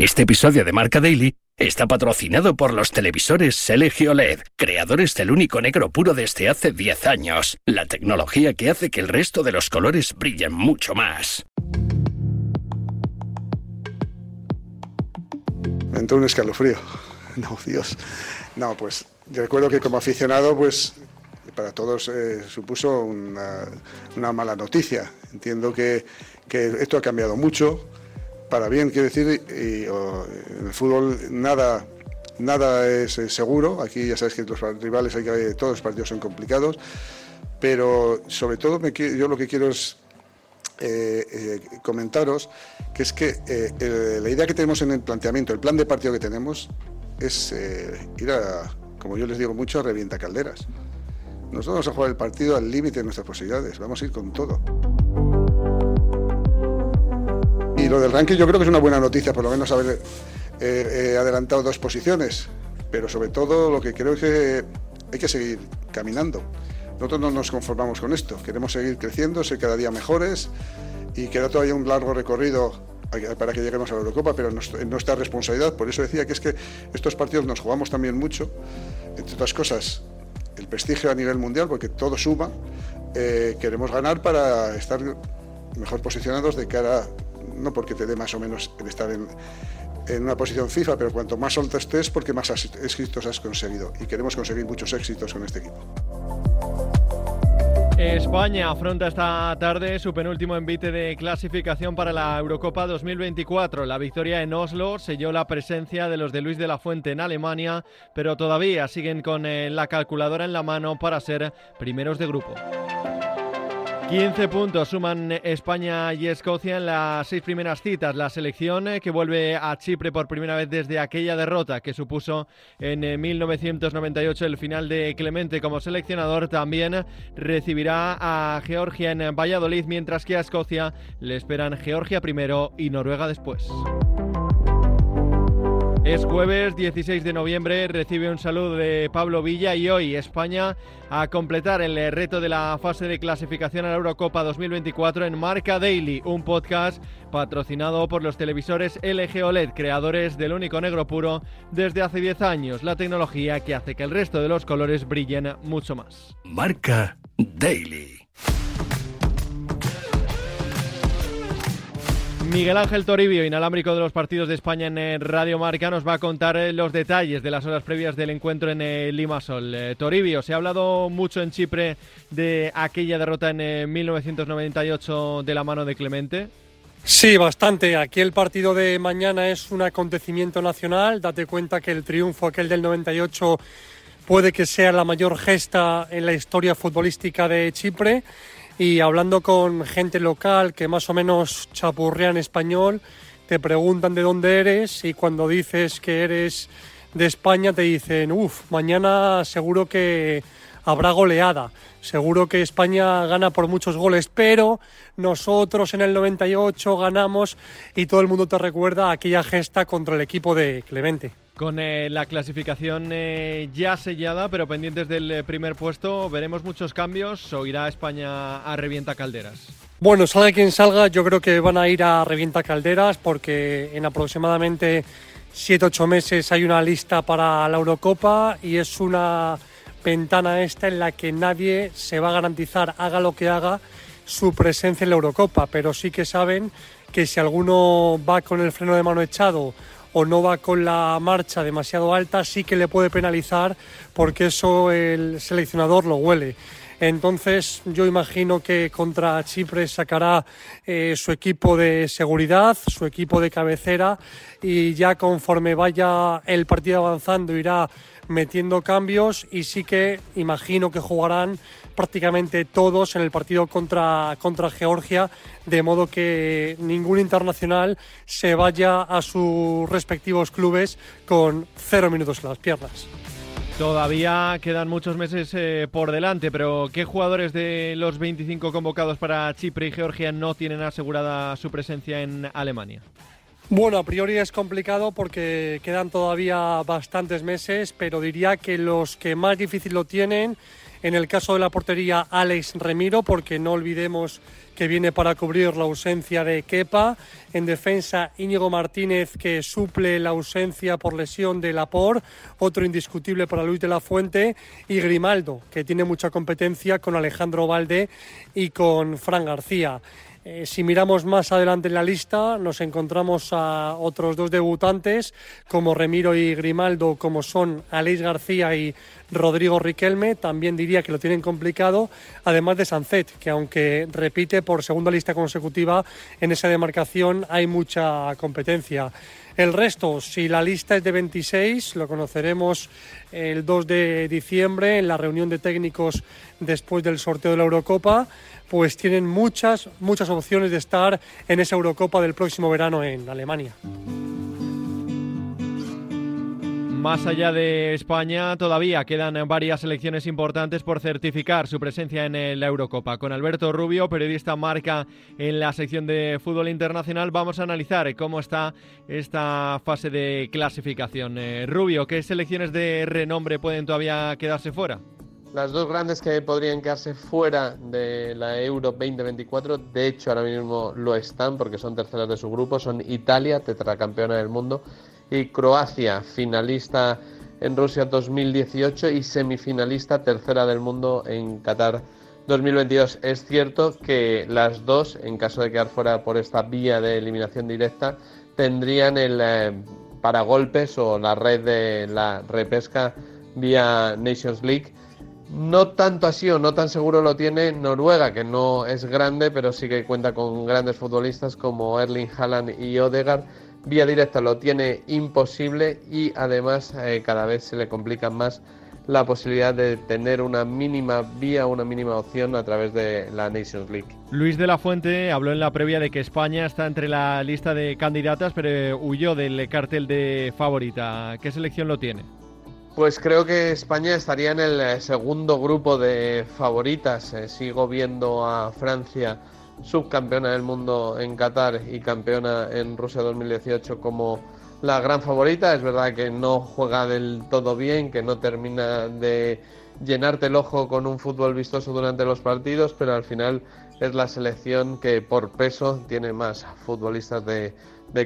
Este episodio de Marca Daily está patrocinado por los televisores Selegio LED, creadores del único negro puro desde hace 10 años, la tecnología que hace que el resto de los colores brillen mucho más. Me entró un escalofrío. No, Dios. No, pues recuerdo que como aficionado, pues para todos eh, supuso una, mala noticia. Entiendo que, esto ha cambiado mucho, para bien, quiero decir, en el fútbol nada, nada es eh, seguro. Aquí ya sabes que los rivales, hay que, todos los partidos son complicados, pero sobre todo me, yo lo que quiero es eh, comentaros que es que la idea que tenemos en el planteamiento, el plan de partido que tenemos, es ir a, como yo les digo mucho, revienta calderas. Nosotros vamos a jugar el partido al límite de nuestras posibilidades, vamos a ir con todo. Lo del ranking yo creo que es una buena noticia, por lo menos haber eh, eh, adelantado dos posiciones, pero sobre todo lo que creo es que hay que seguir caminando. Nosotros no nos conformamos con esto, queremos seguir creciendo, ser cada día mejores y queda todavía un largo recorrido para que lleguemos a la Eurocopa, pero en nuestra responsabilidad. Por eso decía que es que estos partidos nos jugamos también mucho, entre otras cosas, el prestigio a nivel mundial, porque todo suma. Eh, queremos ganar para estar mejor posicionados de cara, no porque te dé más o menos el estar en, en una posición FIFA, pero cuanto más alto estés, porque más éxitos has conseguido. Y queremos conseguir muchos éxitos con este equipo. España afronta esta tarde su penúltimo envite de clasificación para la Eurocopa 2024. La victoria en Oslo selló la presencia de los de Luis de la Fuente en Alemania, pero todavía siguen con eh, la calculadora en la mano para ser primeros de grupo. 15 puntos suman España y Escocia en las seis primeras citas. La selección eh, que vuelve a Chipre por primera vez desde aquella derrota que supuso en 1998 eh, el final de Clemente como seleccionador también recibirá a Georgia en Valladolid, mientras que a Escocia le esperan Georgia primero y Noruega después. Es jueves 16 de noviembre, recibe un saludo de Pablo Villa y hoy España a completar el reto de la fase de clasificación a la Eurocopa 2024 en Marca Daily, un podcast patrocinado por los televisores LG OLED, creadores del único negro puro desde hace 10 años, la tecnología que hace que el resto de los colores brillen mucho más. Marca Daily. Miguel Ángel Toribio, inalámbrico de los partidos de España en eh, Radio Marca, nos va a contar eh, los detalles de las horas previas del encuentro en eh, Limasol. Toribio, se ha hablado mucho en Chipre de aquella derrota en 1998 de la mano de Clemente. Sí, bastante. Aquí el partido de mañana es un acontecimiento nacional. Date cuenta que el triunfo aquel del 98 puede que sea la mayor gesta en la historia futbolística de Chipre y hablando con gente local que más o menos chapurrea en español, te preguntan de dónde eres y cuando dices que eres de España te dicen, uff, mañana seguro que habrá goleada, seguro que España gana por muchos goles, pero nosotros en el 98 ganamos y todo el mundo te recuerda aquella gesta contra el equipo de Clemente. Con eh, la clasificación eh, ya sellada, pero pendientes del eh, primer puesto, ¿veremos muchos cambios o irá España a revienta calderas? Bueno, salga quien salga, yo creo que van a ir a revienta calderas porque en aproximadamente 7-8 meses hay una lista para la Eurocopa y es una ventana esta en la que nadie se va a garantizar, haga lo que haga, su presencia en la Eurocopa, pero sí que saben que si alguno va con el freno de mano echado o no va con la marcha demasiado alta, sí que le puede penalizar porque eso el seleccionador lo huele. Entonces yo imagino que contra Chipre sacará eh, su equipo de seguridad, su equipo de cabecera y ya conforme vaya el partido avanzando irá metiendo cambios y sí que imagino que jugarán prácticamente todos en el partido contra, contra Georgia, de modo que ningún internacional se vaya a sus respectivos clubes con cero minutos en las piernas. Todavía quedan muchos meses eh, por delante, pero ¿qué jugadores de los 25 convocados para Chipre y Georgia no tienen asegurada su presencia en Alemania? Bueno, a priori es complicado porque quedan todavía bastantes meses, pero diría que los que más difícil lo tienen En el caso de la portería, Alex Remiro, porque no olvidemos que viene para cubrir la ausencia de Kepa. En defensa, Íñigo Martínez, que suple la ausencia por lesión de Lapor, otro indiscutible para Luis de la Fuente. Y Grimaldo, que tiene mucha competencia con Alejandro Valde y con Fran García. Eh, si miramos más adelante en la lista, nos encontramos a otros dos debutantes, como Remiro y Grimaldo, como son Aleix García y Rodrigo Riquelme. También diría que lo tienen complicado, además de Sancet, que aunque repite por segunda lista consecutiva, en esa demarcación hay mucha competencia. El resto, si la lista es de 26, lo conoceremos el 2 de diciembre en la reunión de técnicos después del sorteo de la Eurocopa, pues tienen muchas, muchas opciones de estar en esa Eurocopa del próximo verano en Alemania. Más allá de España, todavía quedan varias selecciones importantes por certificar su presencia en la Eurocopa. Con Alberto Rubio, periodista marca en la sección de fútbol internacional, vamos a analizar cómo está esta fase de clasificación. Eh, Rubio, ¿qué selecciones de renombre pueden todavía quedarse fuera? Las dos grandes que podrían quedarse fuera de la Euro 2024, de hecho ahora mismo lo están porque son terceras de su grupo, son Italia, tetracampeona del mundo, y Croacia, finalista en Rusia 2018 y semifinalista tercera del mundo en Qatar 2022. Es cierto que las dos, en caso de quedar fuera por esta vía de eliminación directa, tendrían el eh, paragolpes o la red de la repesca vía Nations League. No tanto así o no tan seguro lo tiene Noruega, que no es grande, pero sí que cuenta con grandes futbolistas como Erling Haaland y Odegaard vía directa lo tiene imposible y además eh, cada vez se le complica más la posibilidad de tener una mínima vía, una mínima opción a través de la Nations League. Luis de la Fuente habló en la previa de que España está entre la lista de candidatas, pero huyó del cartel de favorita. ¿Qué selección lo tiene? Pues creo que España estaría en el eh, segundo grupo de favoritas. Eh, sigo viendo a Francia subcampeona del mundo en Qatar y campeona en Rusia 2018 como la gran favorita. Es verdad que no juega del todo bien, que no termina de llenarte el ojo con un fútbol vistoso durante los partidos, pero al final es la selección que por peso tiene más futbolistas de,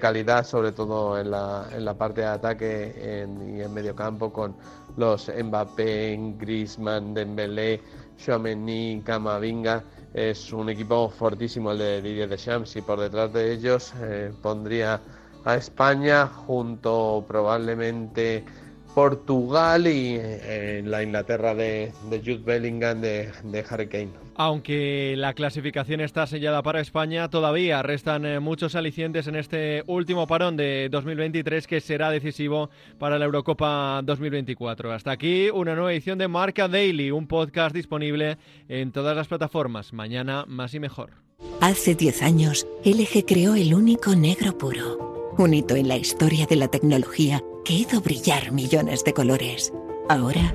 calidad, sobre todo en la, en la parte de ataque y en medio campo, con los Mbappé, Griezmann, Dembélé, Chouameni, Camavinga es un equipo fortísimo el de Didier Deschamps y por detrás de ellos eh, pondría a España junto probablemente Portugal y eh, la Inglaterra de, Jude Bellingham de, de Harry Kane. Aunque la clasificación está sellada para España, todavía restan eh, muchos alicientes en este último parón de 2023 que será decisivo para la Eurocopa 2024. Hasta aquí una nueva edición de Marca Daily, un podcast disponible en todas las plataformas. Mañana más y mejor. Hace 10 años, LG creó el único negro puro, un hito en la historia de la tecnología que hizo brillar millones de colores. Ahora,